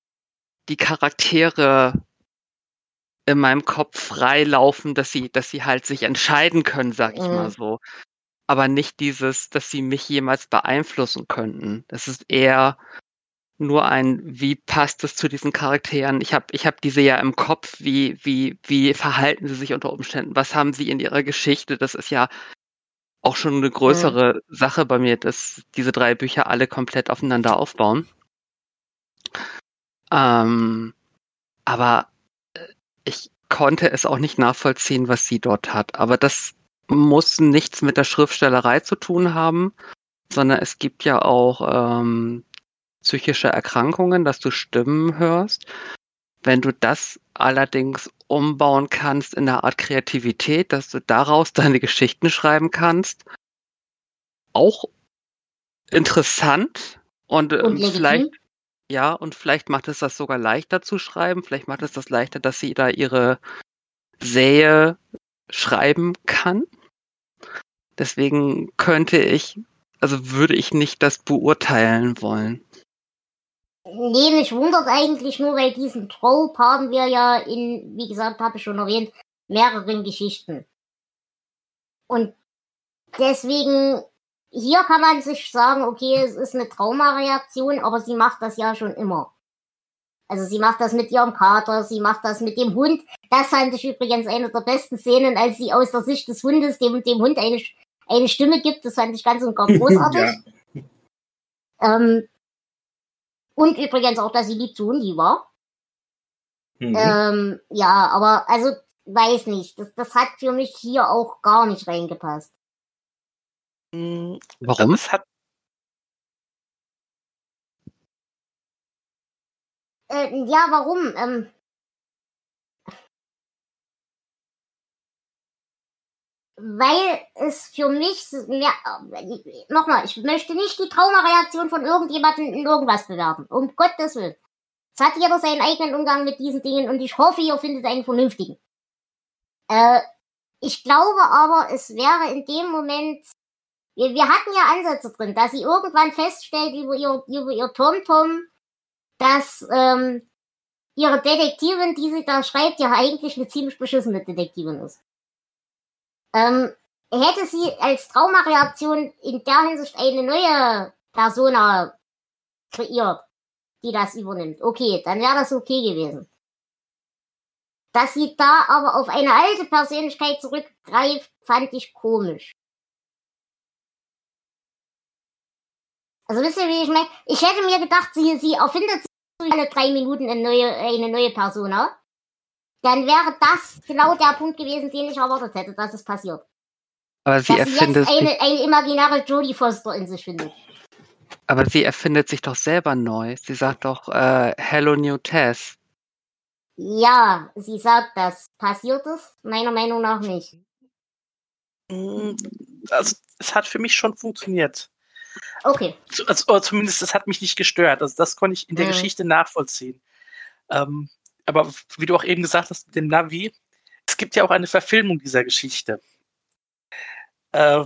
die Charaktere in meinem Kopf frei laufen, dass sie, dass sie halt sich entscheiden können, sag ich mal Mhm. so. Aber nicht dieses, dass sie mich jemals beeinflussen könnten. Das ist eher nur ein, wie passt es zu diesen Charakteren? Ich habe ich hab diese ja im Kopf, wie, wie, wie verhalten sie sich unter Umständen? Was haben sie in ihrer Geschichte? Das ist ja auch schon eine größere Sache bei mir, dass diese drei Bücher alle komplett aufeinander aufbauen. Ähm, aber äh, ich konnte es auch nicht nachvollziehen, was sie dort hat. Aber das muss nichts mit der Schriftstellerei zu tun haben, sondern es gibt ja auch ähm, psychische Erkrankungen, dass du Stimmen hörst. Wenn du das allerdings umbauen kannst in eine Art Kreativität, dass du daraus deine Geschichten schreiben kannst, auch interessant und, ähm, Und vielleicht ja, und vielleicht macht es das sogar leichter zu schreiben. Vielleicht macht es das leichter, dass sie da ihre Sähe schreiben kann. Deswegen könnte ich, also würde ich nicht das beurteilen wollen. Nee, mich wundert eigentlich nur, weil diesen Trope haben wir ja in, wie gesagt, habe ich schon erwähnt, mehreren Geschichten. Und deswegen, hier kann man sich sagen, okay, es ist eine Traumareaktion, aber sie macht das ja schon immer. Also sie macht das mit ihrem Kater, sie macht das mit dem Hund. Das fand ich übrigens eine der besten Szenen, als sie aus der Sicht des Hundes dem, dem Hund eine, eine Stimme gibt. Das fand ich ganz und gar großartig. ja. ähm, und übrigens auch, dass sie lieb zu Hundi war. Mhm. Ähm, ja, aber also weiß nicht. Das, das hat für mich hier auch gar nicht reingepasst. Mm, Warum? Es hat, Äh, ja, warum? Ähm, weil es für mich mehr, nochmal, ich möchte nicht die Traumareaktion von irgendjemandem in irgendwas bewerben. Um Gottes Willen. Es hat jeder seinen eigenen Umgang mit diesen Dingen und ich hoffe, ihr findet einen vernünftigen. Äh, ich glaube aber, es wäre in dem Moment, wir, wir hatten ja Ansätze drin, dass sie irgendwann feststellt über ihr, über ihr TomTom, dass ähm, ihre Detektivin, die sie da schreibt, ja eigentlich eine ziemlich beschissene Detektivin ist. Ähm, hätte sie als Traumareaktion in der Hinsicht eine neue Persona kreiert, die das übernimmt, okay, dann wäre das okay gewesen. Dass sie da aber auf eine alte Persönlichkeit zurückgreift, fand ich komisch. Also wisst ihr, wie ich meine? Ich hätte mir gedacht, sie, sie erfindet sich alle drei Minuten eine neue, eine neue Persona. Dann wäre das genau der Punkt gewesen, den ich erwartet hätte, dass es passiert. Aber sie dass sie erfindet jetzt eine, sich, eine imaginäre Jodie Foster in sich findet. aber sie erfindet sich doch selber neu. Sie sagt doch äh, Hello New Tess. Ja, sie sagt das. Passiert es? Meiner Meinung nach nicht. Mm, Also, es hat für mich schon funktioniert. Okay. Also, zumindest, es hat mich nicht gestört. Also, das konnte ich in der Mhm. Geschichte nachvollziehen. Ähm, aber wie du auch eben gesagt hast mit dem Navi, es gibt ja auch eine Verfilmung dieser Geschichte. Äh,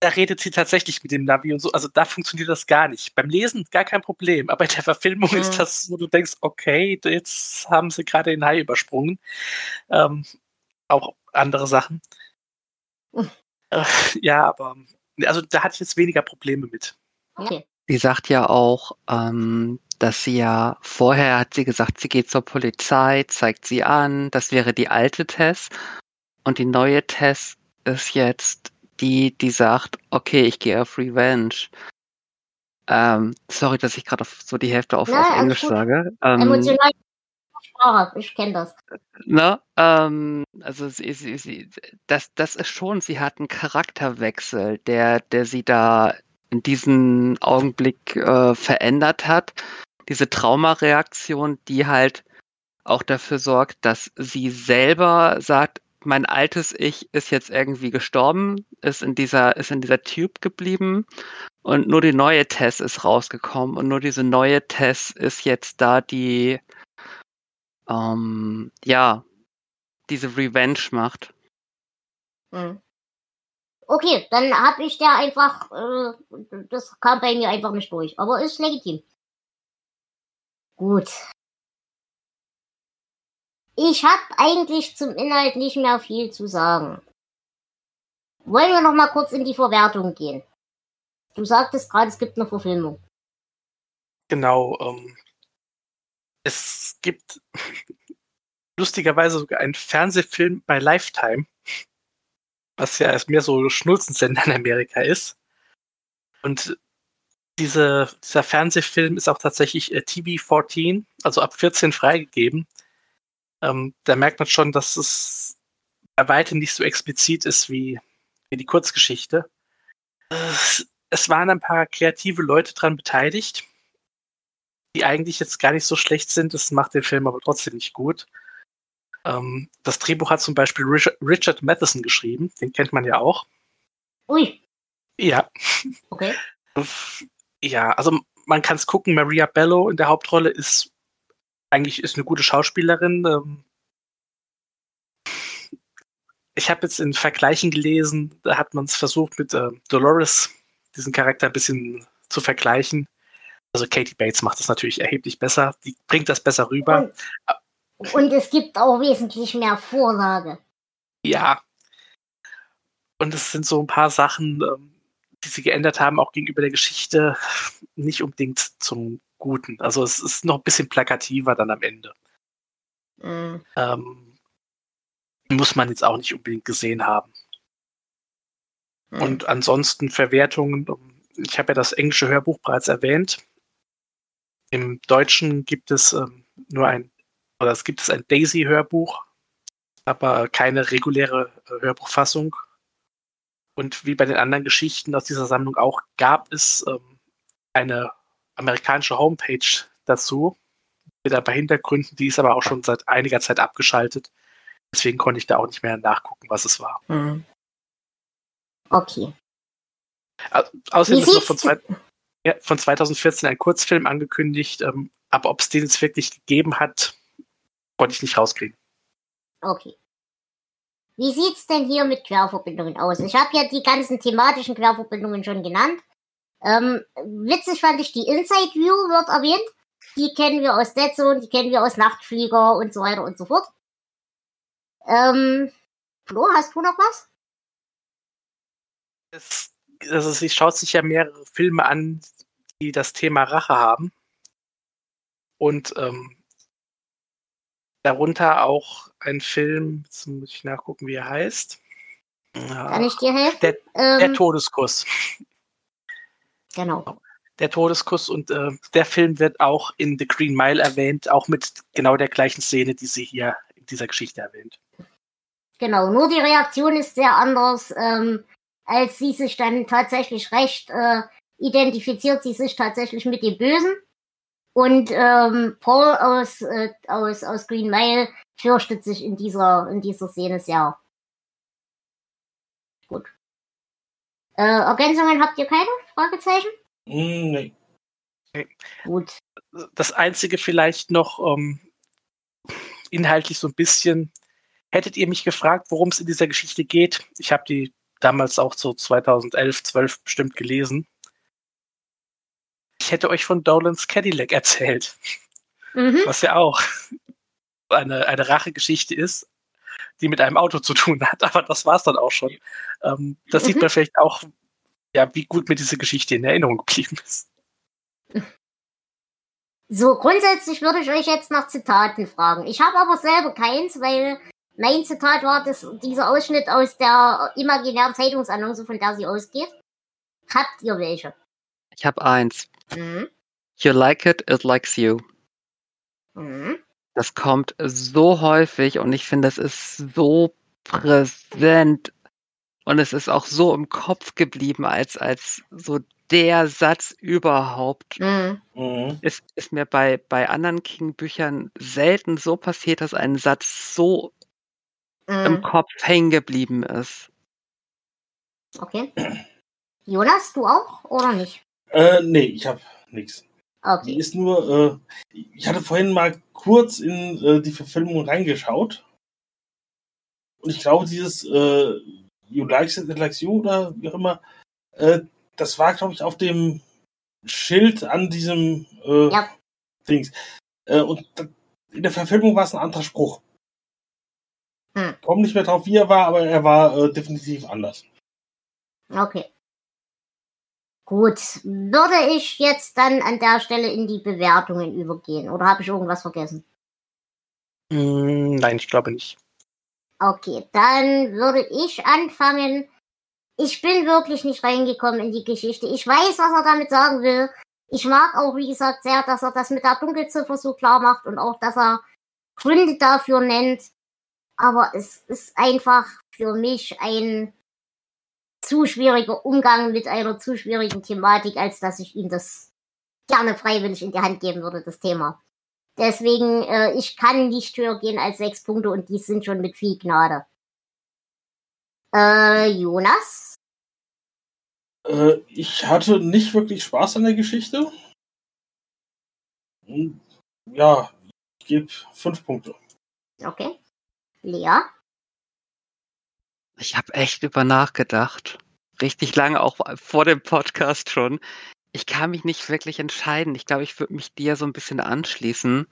da redet sie tatsächlich mit dem Navi und so. Also da funktioniert das gar nicht. Beim Lesen gar kein Problem, aber in der Verfilmung Mhm. ist das, wo du denkst, okay, jetzt haben sie gerade den Hai übersprungen. Ähm, auch andere Sachen. Mhm. Äh, ja, aber also da hatte ich jetzt weniger Probleme mit. Okay. Sie sagt ja auch, ähm, dass sie ja vorher hat sie gesagt, sie geht zur Polizei, zeigt sie an, das wäre die alte Tess. Und die neue Tess ist jetzt die, die sagt, okay, ich gehe auf Revenge. Ähm, sorry, dass ich gerade so die Hälfte auf, Na, auf Englisch gut. sage. Ähm, Emotional Sprache, ich kenne das. Ne? Ähm, also sie, sie, sie, das, das ist schon, sie hat einen Charakterwechsel, der, der sie da in diesem Augenblick äh, verändert hat. Diese Traumareaktion, die halt auch dafür sorgt, dass sie selber sagt, mein altes Ich ist jetzt irgendwie gestorben, ist in dieser, ist in dieser Tube geblieben und nur die neue Tess ist rausgekommen und nur diese neue Tess ist jetzt da, die ähm, ja, diese Revenge macht. Hm. Okay, dann hab ich der einfach, äh, das kam bei mir einfach nicht durch, aber ist legitim. Gut. Ich hab eigentlich zum Inhalt nicht mehr viel zu sagen. Wollen wir noch mal kurz in die Verwertung gehen? Du sagtest gerade, es gibt eine Verfilmung. Genau. Ähm, es gibt lustigerweise sogar einen Fernsehfilm bei Lifetime, was ja erst mehr so Schnulzensender in Amerika ist. Und diese, dieser Fernsehfilm ist auch tatsächlich äh, TV-14, also ab 14 freigegeben. Ähm, da merkt man schon, dass es bei weitem nicht so explizit ist wie, wie die Kurzgeschichte. Es, es waren ein paar kreative Leute dran beteiligt die eigentlich jetzt gar nicht so schlecht sind. Das macht den Film aber trotzdem nicht gut. Ähm, das Drehbuch hat zum Beispiel Richard, Richard Matheson geschrieben. Den kennt man ja auch. Ui, Ja. okay. Ja, also man kann es gucken. Maria Bello in der Hauptrolle ist eigentlich ist eine gute Schauspielerin. Ähm, ich habe jetzt in Vergleichen gelesen, da hat man es versucht mit äh, Dolores, diesen Charakter ein bisschen zu vergleichen. Also Katie Bates macht das natürlich erheblich besser. Die bringt das besser rüber. Und, es gibt auch wesentlich mehr Vorlage. Ja. Und es sind so ein paar Sachen, ähm, die sie geändert haben, auch gegenüber der Geschichte, nicht unbedingt zum Guten. Also es ist noch ein bisschen plakativer dann am Ende. Hm. Ähm, muss man jetzt auch nicht unbedingt gesehen haben. Hm. Und ansonsten Verwertungen. ähm, Ich habe ja das englische Hörbuch bereits erwähnt. Im Deutschen gibt es ähm, nur ein, oder es gibt es ein Daisy-Hörbuch, aber keine reguläre äh, Hörbuchfassung. Und wie bei den anderen Geschichten aus dieser Sammlung auch, gab es ähm, eine amerikanische Homepage dazu, mit ein paar Hintergründen, die ist aber auch schon seit einiger Zeit abgeschaltet. Deswegen konnte ich da auch nicht mehr nachgucken, was es war. Hm. Okay. Au- Außerdem Wie ist noch von, zwei, ja, von 2014 ein Kurzfilm angekündigt, ähm, aber ob es den jetzt wirklich gegeben hat, konnte ich nicht rauskriegen. Okay. Wie sieht's denn hier mit Querverbindungen aus? Ich habe ja die ganzen thematischen Querverbindungen schon genannt. Ähm, witzig fand ich, die Inside View wird erwähnt. Die kennen wir aus Dead Zone, die kennen wir aus Nachtflieger und so weiter und so fort. Ähm, Flo, hast du noch was? Es, also sie schaut sich ja mehrere Filme an, die das Thema Rache haben. Und ähm, Darunter auch ein Film, jetzt muss ich nachgucken, wie er heißt. Ja, Kann ich dir helfen? Der, ähm, der Todeskuss. genau. Der Todeskuss und äh, der Film wird auch in The Green Mile erwähnt, auch mit genau der gleichen Szene, die sie hier in dieser Geschichte erwähnt. Genau, nur die Reaktion ist sehr anders, ähm, als sie sich dann tatsächlich recht äh, identifiziert, sie sich tatsächlich mit dem Bösen. Und ähm, Paul aus, äh, aus, aus Green Mile fürchtet sich in dieser, in dieser Szene sehr. Gut. Äh, Ergänzungen habt ihr keine? Fragezeichen? Hm, nee. Gut. Das Einzige vielleicht noch ähm, inhaltlich so ein bisschen, hättet ihr mich gefragt, worum es in dieser Geschichte geht? Ich habe die damals auch so 2011, 12 bestimmt gelesen. Ich hätte euch von Dolan's Cadillac erzählt, Mhm. was ja auch eine, eine Rachegeschichte ist, die mit einem Auto zu tun hat, aber das war es dann auch schon. Ähm, das sieht Mhm. man vielleicht auch, ja, wie gut mir diese Geschichte in Erinnerung geblieben ist. So, grundsätzlich würde ich euch jetzt nach Zitaten fragen. Ich habe aber selber keins, weil mein Zitat war das, dieser Ausschnitt aus der imaginären Zeitungsannonce, von der sie ausgeht. Habt ihr welche? Ich habe eins. Mhm. You like it, it likes you. Mhm. Das kommt so häufig und ich finde, es ist so präsent und es ist auch so im Kopf geblieben als, als so der Satz überhaupt. Mhm. Mhm. Es ist mir bei, bei anderen King-Büchern selten so passiert, dass ein Satz so im Mhm. Kopf hängen geblieben ist. Okay. Jonas, du auch oder nicht? Äh, nee, ich hab nix. Die Okay. ist nur, äh, ich hatte vorhin mal kurz in äh, die Verfilmung reingeschaut. Und ich glaube, dieses äh, You Like It, It Likes You oder wie auch immer, äh, das war, glaube ich, auf dem Schild an diesem äh, Ja. Dings. Äh, und in der Verfilmung war es ein anderer Spruch. Hm. Komm nicht mehr drauf, wie er war, aber er war äh, definitiv anders. Okay. Gut. Würde ich jetzt dann an der Stelle in die Bewertungen übergehen? Oder habe ich irgendwas vergessen? Mm, nein, ich glaube nicht. Okay, dann würde ich anfangen. Ich bin wirklich nicht reingekommen in die Geschichte. Ich weiß, was er damit sagen will. Ich mag auch, wie gesagt, sehr, dass er das mit der Dunkelziffer so klar macht und auch, dass er Gründe dafür nennt. Aber es ist einfach für mich ein zu schwieriger Umgang mit einer zu schwierigen Thematik, als dass ich ihm das gerne freiwillig in die Hand geben würde, das Thema. Deswegen, äh, ich kann nicht höher gehen als sechs Punkte und die sind schon mit viel Gnade. Äh, Jonas? Äh, ich hatte nicht wirklich Spaß an der Geschichte. Hm, Ja, ich gebe fünf Punkte. Okay. Lea? Ich habe echt über nachgedacht. Richtig lange, auch vor dem Podcast schon. Ich kann mich nicht wirklich entscheiden. Ich glaube, ich würde mich dir so ein bisschen anschließen.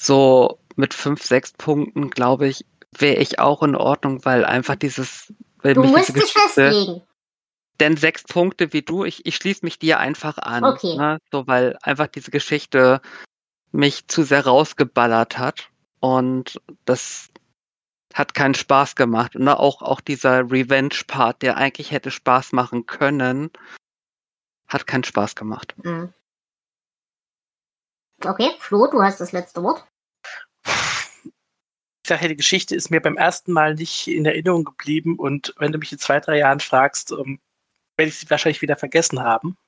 So mit fünf, sechs Punkten, glaube ich, wäre ich auch in Ordnung, weil einfach dieses. Weil Du musst dich festlegen. denn sechs Punkte wie du, ich, ich schließe mich dir einfach an. Okay. Ne? So, weil einfach diese Geschichte mich zu sehr rausgeballert hat. Und das hat keinen Spaß gemacht. Und auch, auch dieser Revenge-Part, der eigentlich hätte Spaß machen können, hat keinen Spaß gemacht. Mhm. Okay, Flo, du hast das letzte Wort. Ich sage, die Geschichte ist mir beim ersten Mal nicht in Erinnerung geblieben und wenn du mich in zwei, drei Jahren fragst, ähm, werde ich sie wahrscheinlich wieder vergessen haben.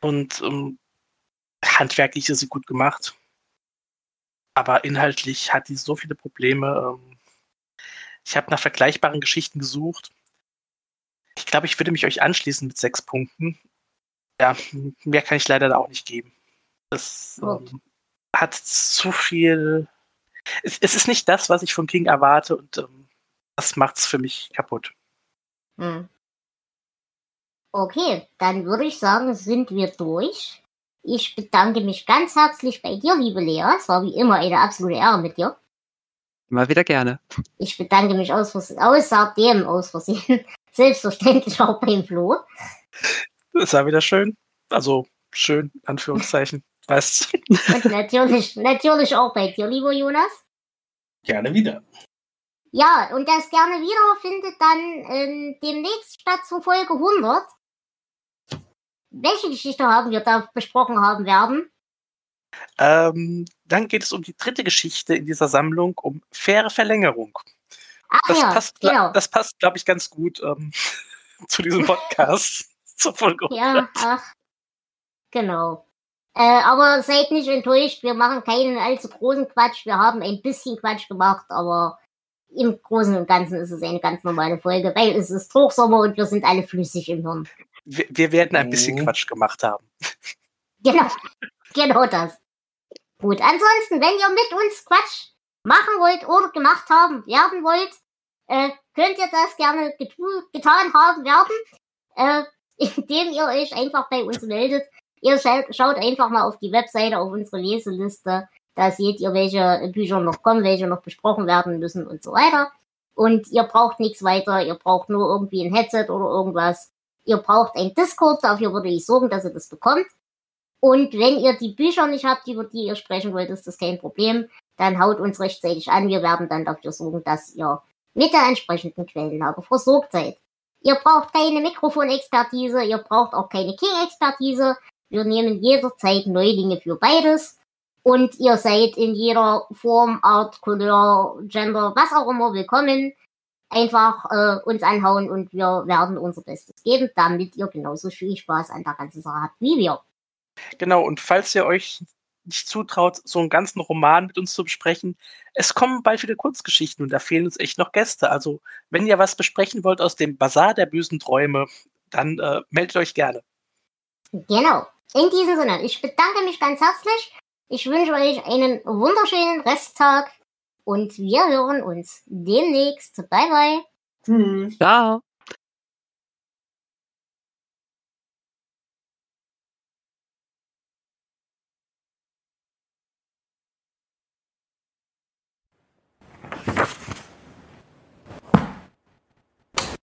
Und ähm, handwerklich ist sie gut gemacht. Aber inhaltlich hat die so viele Probleme. Ähm, ich habe nach vergleichbaren Geschichten gesucht. Ich glaube, ich würde mich euch anschließen mit sechs Punkten. Ja, mehr kann ich leider da auch nicht geben. Das ähm, hat zu viel. Es, es ist nicht das, was ich von King erwarte und ähm, das macht's für mich kaputt. Hm. Okay, dann würde ich sagen, sind wir durch. Ich bedanke mich ganz herzlich bei dir, liebe Lea. Es war wie immer eine absolute Ehre mit dir. Immer wieder gerne. Ich bedanke mich aus Vers außerdem aus Versehen selbstverständlich auch beim Flo. Das war wieder schön. Also schön, Anführungszeichen. Was? Und natürlich, natürlich auch bei dir, lieber Jonas. Gerne wieder. Ja, und das gerne wieder findet dann ähm, demnächst statt zur Folge 100. Welche Geschichte haben wir da besprochen haben werden? Ähm, dann geht es um die dritte Geschichte in dieser Sammlung, um faire Verlängerung. Ach Das ja, passt, genau. das passt, glaube ich, ganz gut ähm, zu diesem Podcast. zur Folge. Ja, ach, genau. Äh, aber seid nicht enttäuscht, wir machen keinen allzu großen Quatsch. Wir haben ein bisschen Quatsch gemacht, aber im Großen und Ganzen ist es eine ganz normale Folge, weil es ist Hochsommer und wir sind alle flüssig im Hirn. Wir, wir werden ein bisschen Mhm. Quatsch gemacht haben. Genau, genau das. Gut, ansonsten, wenn ihr mit uns Quatsch machen wollt oder gemacht haben, werden wollt, äh, könnt ihr das gerne getan haben werden, äh, indem ihr euch einfach bei uns meldet. Ihr schaut, schaut einfach mal auf die Webseite, auf unsere Leseliste. Da seht ihr, welche Bücher noch kommen, welche noch besprochen werden müssen und so weiter. Und ihr braucht nichts weiter, ihr braucht nur irgendwie ein Headset oder irgendwas. Ihr braucht ein Discord, dafür würde ich sorgen, dass ihr das bekommt. Und wenn ihr die Bücher nicht habt, über die ihr sprechen wollt, ist das kein Problem. Dann haut uns rechtzeitig an. Wir werden dann dafür sorgen, dass ihr mit der entsprechenden Quellenlage versorgt seid. Ihr braucht keine Mikrofonexpertise, ihr braucht auch keine King-Expertise. Wir nehmen jederzeit Neulinge für beides. Und ihr seid in jeder Form, Art, Couleur, Gender, was auch immer willkommen. Einfach äh, uns anhauen und wir werden unser Bestes geben, damit ihr genauso viel Spaß an der ganzen Sache habt wie wir. Genau, und falls ihr euch nicht zutraut, so einen ganzen Roman mit uns zu besprechen, es kommen bald wieder Kurzgeschichten und da fehlen uns echt noch Gäste. Also, wenn ihr was besprechen wollt aus dem Bazar der bösen Träume, dann äh, meldet euch gerne. Genau. In diesem Sinne, ich bedanke mich ganz herzlich. Ich wünsche euch einen wunderschönen Resttag und wir hören uns demnächst. Bye bye. Hm. Ciao.